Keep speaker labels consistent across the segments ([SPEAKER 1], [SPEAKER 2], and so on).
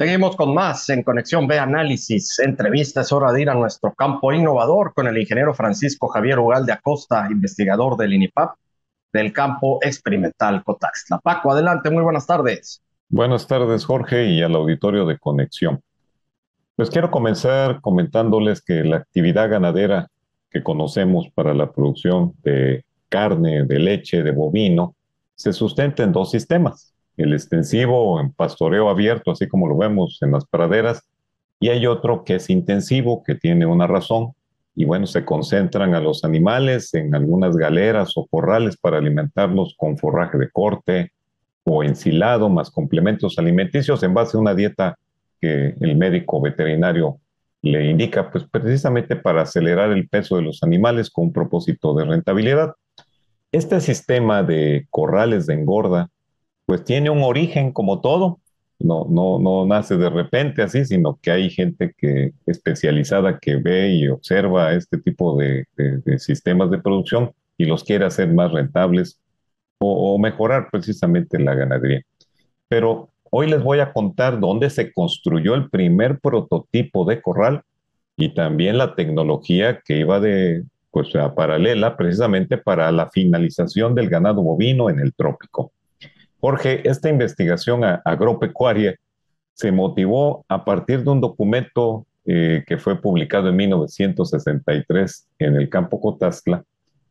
[SPEAKER 1] Seguimos con más en Conexión B Análisis. Entrevista es hora de ir a nuestro campo innovador con el ingeniero Francisco Javier Ugalde Acosta, investigador del INIPAP del campo experimental Cotaxla. Paco, adelante, muy buenas tardes.
[SPEAKER 2] Buenas tardes, Jorge, y al auditorio de Conexión. Pues quiero comenzar comentándoles que la actividad ganadera que conocemos para la producción de carne, de leche, de bovino, se sustenta en dos sistemas el extensivo en pastoreo abierto, así como lo vemos en las praderas, y hay otro que es intensivo, que tiene una razón, y bueno, se concentran a los animales en algunas galeras o corrales para alimentarlos con forraje de corte o ensilado, más complementos alimenticios en base a una dieta que el médico veterinario le indica, pues precisamente para acelerar el peso de los animales con un propósito de rentabilidad. Este sistema de corrales de engorda pues tiene un origen como todo, no, no, no nace de repente así, sino que hay gente que especializada que ve y observa este tipo de, sistemas de producción y los quiere hacer más rentables o, o, mejorar precisamente la ganadería. Pero hoy les voy a contar dónde se construyó el primer prototipo de corral y también la tecnología que iba de, pues, a paralela precisamente para la finalización del ganado bovino en el trópico. Jorge, esta investigación agropecuaria se motivó a partir de un documento eh, que fue publicado en 1963 en el campo Cotazla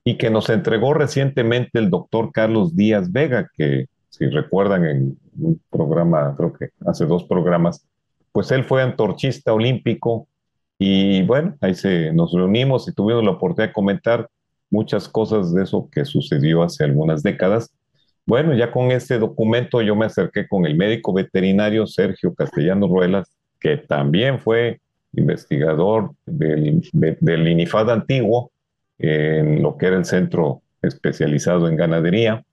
[SPEAKER 2] y que nos entregó recientemente el doctor Carlos Díaz Vega, que si recuerdan en un programa, creo que hace dos programas, pues él fue antorchista olímpico y bueno, ahí se, nos reunimos y tuvimos la oportunidad de comentar muchas cosas de eso que sucedió hace algunas décadas bueno, ya con este documento yo me acerqué con el médico veterinario Sergio Castellanos Ruelas, que también fue investigador del, del INIFAD antiguo, en lo que era el centro especializado en ganadería.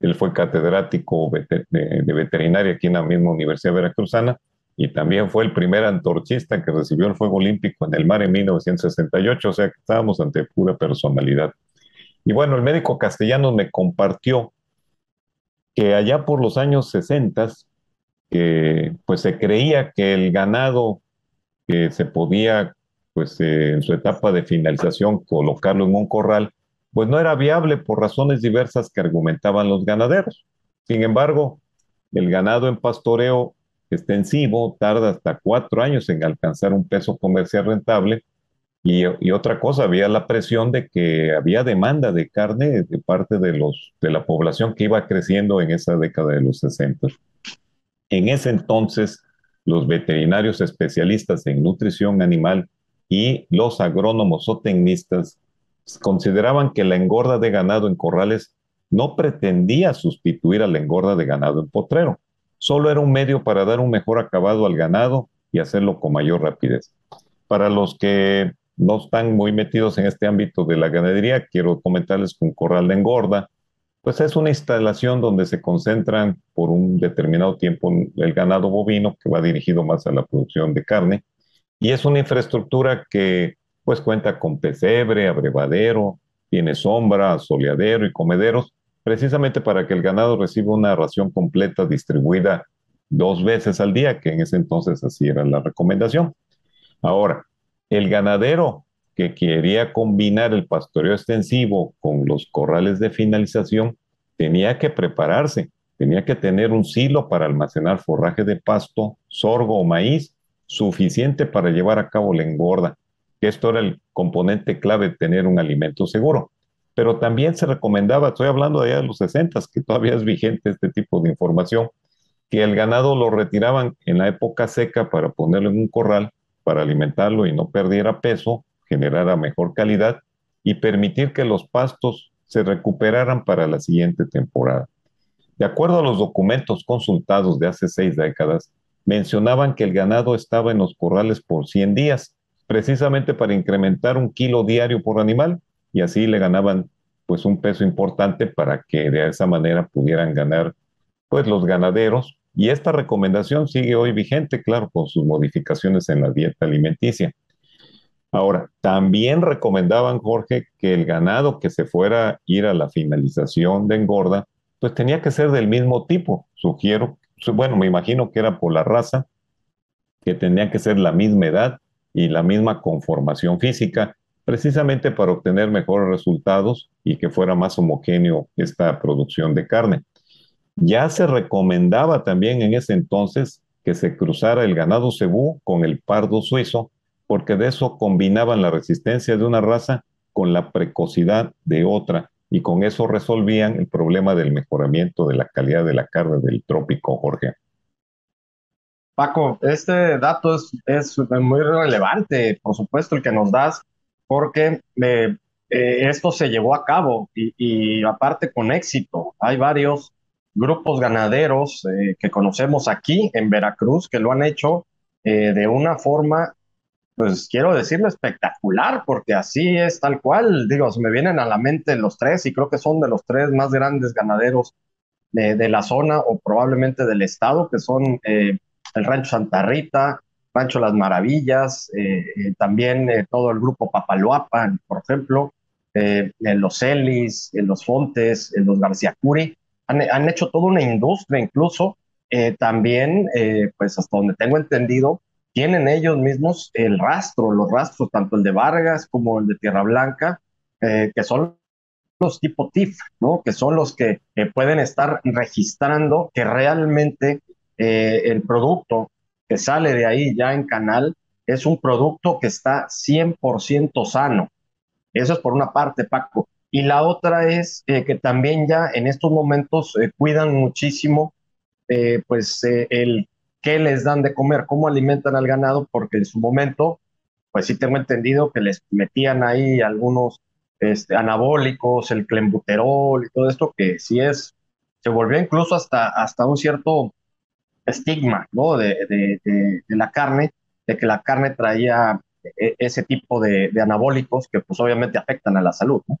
[SPEAKER 2] Él fue catedrático de, de, veterinaria aquí en la misma Universidad Veracruzana y también fue el primer antorchista que recibió el fuego olímpico en el mar en 1968, o sea que estábamos ante pura personalidad. Y bueno, el médico Castellanos me compartió que allá por los años 60, que pues se creía que el ganado que se podía, pues eh, en su etapa de finalización, colocarlo en un corral, pues no era viable por razones diversas que argumentaban los ganaderos. Sin embargo, el ganado en pastoreo extensivo tarda hasta cuatro años en alcanzar un peso comercial rentable y, otra cosa, había la presión de que había demanda de carne de parte de, los, de la población que iba creciendo en esa década de los 60. En ese entonces, los veterinarios especialistas en nutrición animal y los agrónomos o tecnistas consideraban que la engorda de ganado en corrales no pretendía sustituir a la engorda de ganado en potrero, solo era un medio para dar un mejor acabado al ganado y hacerlo con mayor rapidez. Para los que no están muy metidos en este ámbito de la ganadería, quiero comentarles que un corral de engorda, pues es una instalación donde se concentran por un determinado tiempo el ganado bovino que va dirigido más a la producción de carne y es una infraestructura que pues cuenta con pesebre, abrevadero, tiene sombra, soleadero y comederos, precisamente para que el ganado reciba una ración completa distribuida dos veces al día, que en ese entonces así era la recomendación. Ahora, el ganadero que quería combinar el pastoreo extensivo con los corrales de finalización tenía que prepararse, tenía que tener un silo para almacenar forraje de pasto, sorgo o maíz suficiente para llevar a cabo la engorda, esto era el componente clave de tener un alimento seguro. Pero también se recomendaba, estoy hablando de allá de los 60, que todavía es vigente este tipo de información, que el ganado lo retiraban en la época seca para ponerlo en un corral para alimentarlo y no perdiera peso, generara mejor calidad y permitir que los pastos se recuperaran para la siguiente temporada. De acuerdo a los documentos consultados de hace seis décadas, mencionaban que el ganado estaba en los corrales por 100 días, precisamente para incrementar un kilo diario por animal y así le ganaban pues un peso importante para que de esa manera pudieran ganar pues los ganaderos y esta recomendación sigue hoy vigente, claro, con sus modificaciones en la dieta alimenticia. Ahora, también recomendaban, Jorge, que el ganado que se fuera a ir a la finalización de engorda, pues tenía que ser del mismo tipo. Sugiero, bueno, me imagino que era por la raza, que tenían que ser la misma edad y la misma conformación física, precisamente para obtener mejores resultados y que fuera más homogéneo esta producción de carne. Ya se recomendaba también en ese entonces que se cruzara el ganado cebú con el pardo suizo, porque de eso combinaban la resistencia de una raza con la precocidad de otra, y con eso resolvían el problema del mejoramiento de la calidad de la carne del trópico, Jorge.
[SPEAKER 1] Paco, este dato es, es muy relevante, por supuesto, el que nos das, porque eh, eh, esto se llevó a cabo y, y, aparte con éxito. Hay varios grupos ganaderos eh, que conocemos aquí en Veracruz que lo han hecho de una forma, pues quiero decirlo, espectacular, porque así es tal cual. Digo, se me vienen a la mente los tres y creo que son de los tres más grandes ganaderos de, la zona o probablemente del estado, que son el Rancho Santa Rita, Rancho Las Maravillas, eh, eh, también eh, todo el grupo Papaloapan, por ejemplo, los Celis, los Fontes, los García Curi, han, hecho toda una industria incluso, también, pues hasta donde tengo entendido, tienen ellos mismos el rastro, los rastros, tanto el de Vargas como el de Tierra Blanca, que son los tipo TIF, ¿no? Que son los que pueden estar registrando que realmente eh, el producto que sale de ahí ya en canal es un producto que está 100% sano. Eso es por una parte, Paco. Y la otra es eh, que también ya en estos momentos eh, cuidan muchísimo pues el qué les dan de comer, cómo alimentan al ganado, porque en su momento, pues sí tengo entendido que les metían ahí algunos este, anabólicos, el clembuterol y todo esto, que sí es, se volvió incluso hasta, hasta un cierto estigma ¿no? de, de, la carne, de que la carne traía e, ese tipo de, anabólicos que pues obviamente afectan a la salud. ¿no?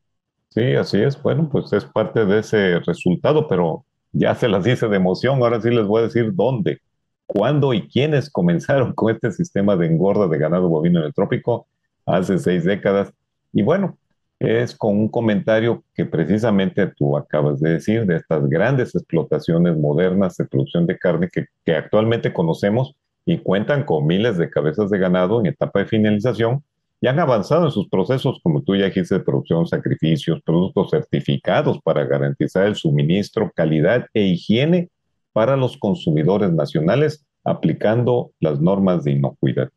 [SPEAKER 2] Sí, así es. Bueno, pues es parte de ese resultado, pero ya se las dice de emoción. Ahora sí les voy a decir dónde, cuándo y quiénes comenzaron con este sistema de engorda de ganado bovino en el trópico hace seis décadas. Y bueno, es con un comentario que precisamente tú acabas de decir, de estas grandes explotaciones modernas de producción de carne que, que actualmente conocemos y cuentan con miles de cabezas de ganado en etapa de finalización y han avanzado en sus procesos, como tú ya dijiste, de producción, sacrificios, productos certificados para garantizar el suministro, calidad e higiene para los consumidores nacionales, aplicando las normas de inocuidad.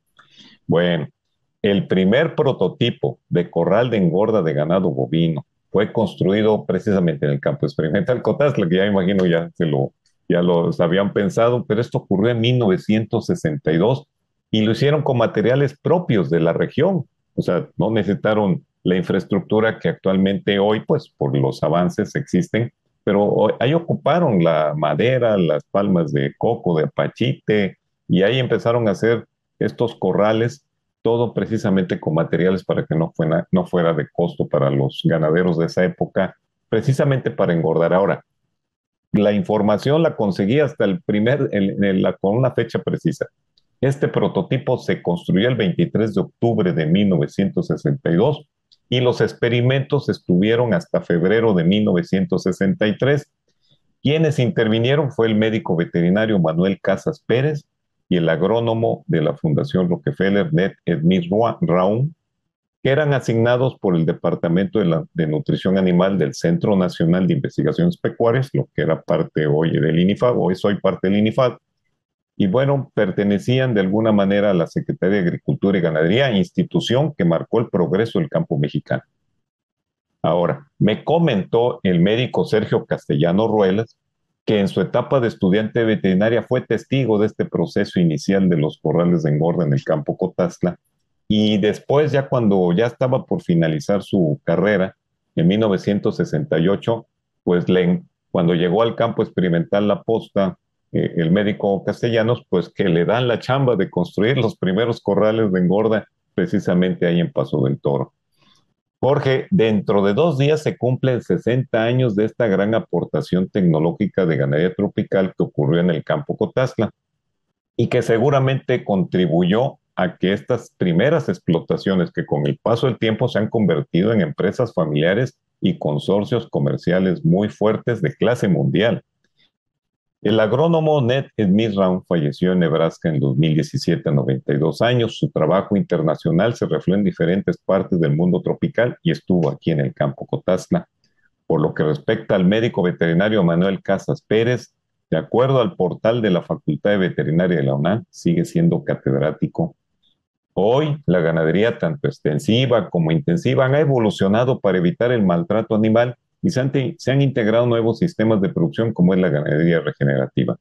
[SPEAKER 2] Bueno, el primer prototipo de corral de engorda de ganado bovino fue construido precisamente en el campo experimental Cotazla, que ya imagino ya, se lo, ya lo habían pensado, pero esto ocurrió en 1962 y lo hicieron con materiales propios de la región. O sea, no necesitaron la infraestructura que actualmente hoy, pues por los avances existen, pero ahí ocuparon la madera, las palmas de coco, de apachite, y ahí empezaron a hacer estos corrales todo precisamente con materiales para que no fuera, de costo para los ganaderos de esa época, precisamente para engordar. Ahora, la información la conseguí hasta el primer, con una fecha precisa. Este prototipo se construyó el 23 de octubre de 1962 y los experimentos estuvieron hasta febrero de 1963. Quienes intervinieron fue el médico veterinario Manuel Casas Pérez, y el agrónomo de la Fundación Rockefeller, Ned Edmir Raum, que eran asignados por el Departamento de, de, Nutrición Animal del Centro Nacional de Investigaciones Pecuarias, lo que era parte hoy del INIFAD, hoy soy parte del INIFAD, y bueno, pertenecían de alguna manera a la Secretaría de Agricultura y Ganadería, institución que marcó el progreso del campo mexicano. Ahora, me comentó el médico Sergio Castellano Ruelas, que en su etapa de estudiante veterinaria fue testigo de este proceso inicial de los corrales de engorda en el campo Cotazla. Y después, ya cuando ya estaba por finalizar su carrera, en 1968, pues cuando llegó al campo experimental La Posta, eh, el médico Castellanos, pues que le dan la chamba de construir los primeros corrales de engorda precisamente ahí en Paso del Toro. Jorge, dentro de dos días se cumplen 60 años de esta gran aportación tecnológica de ganadería tropical que ocurrió en el campo Cotazla y que seguramente contribuyó a que estas primeras explotaciones que con el paso del tiempo se han convertido en empresas familiares y consorcios comerciales muy fuertes de clase mundial. El agrónomo Ned Smith Round falleció en Nebraska en 2017 a 92 años. Su trabajo internacional se reflejó en diferentes partes del mundo tropical y estuvo aquí en el campo Cotazla. Por lo que respecta al médico veterinario Manuel Casas Pérez, de acuerdo al portal de la Facultad de Veterinaria de la UNAM, sigue siendo catedrático. Hoy la ganadería tanto extensiva como intensiva ha evolucionado para evitar el maltrato animal y se han, integrado nuevos sistemas de producción como es la ganadería regenerativa.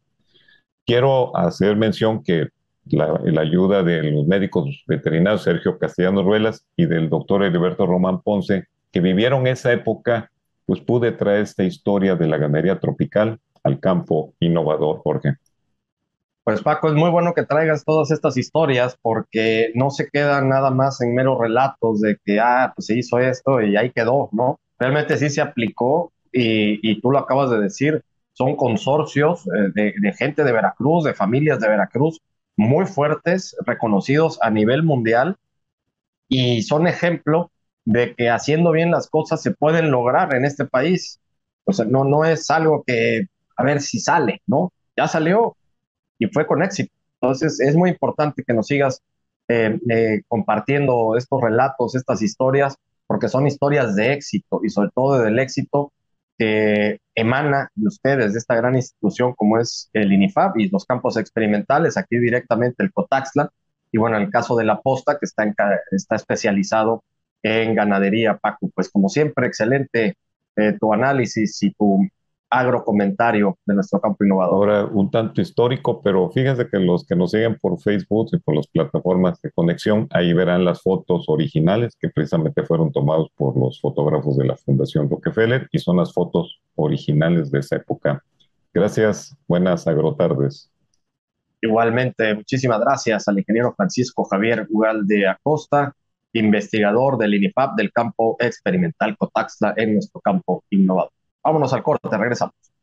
[SPEAKER 2] Quiero hacer mención que la, ayuda de los médicos veterinarios Sergio Castellano Ruelas y del doctor Heriberto Román Ponce, que vivieron esa época, pues pude traer esta historia de la ganadería tropical al campo innovador, Jorge.
[SPEAKER 1] Pues Paco, es muy bueno que traigas todas estas historias porque no se quedan nada más en meros relatos de que, ah, pues se hizo esto y ahí quedó, ¿no? Realmente sí se aplicó y, tú lo acabas de decir, son consorcios eh, de, gente de Veracruz, de familias de Veracruz, muy fuertes, reconocidos a nivel mundial y son ejemplo de que haciendo bien las cosas se pueden lograr en este país. O sea, no, no es algo que, a ver si sale, ¿no? Ya salió y fue con éxito. Entonces es muy importante que nos sigas eh, eh, compartiendo estos relatos, estas historias, porque son historias de éxito y sobre todo del éxito que emana de ustedes, de esta gran institución como es el INIFAB y los campos experimentales, aquí directamente el Cotaxla, y bueno, el caso de la posta que está, está especializado en ganadería, Paco, pues como siempre, excelente eh, tu análisis y tu agrocomentario de nuestro campo innovador.
[SPEAKER 2] Ahora, un tanto histórico, pero fíjense que los que nos siguen por Facebook y por las plataformas de conexión, ahí verán las fotos originales que precisamente fueron tomados por los fotógrafos de la Fundación Rockefeller y son las fotos originales de esa época. Gracias, buenas agrotardes.
[SPEAKER 1] Igualmente, muchísimas gracias al ingeniero Francisco Javier Ugal de Acosta, investigador del INIFAP del campo experimental Cotaxla en nuestro campo innovador. Vámonos al corte, regresamos.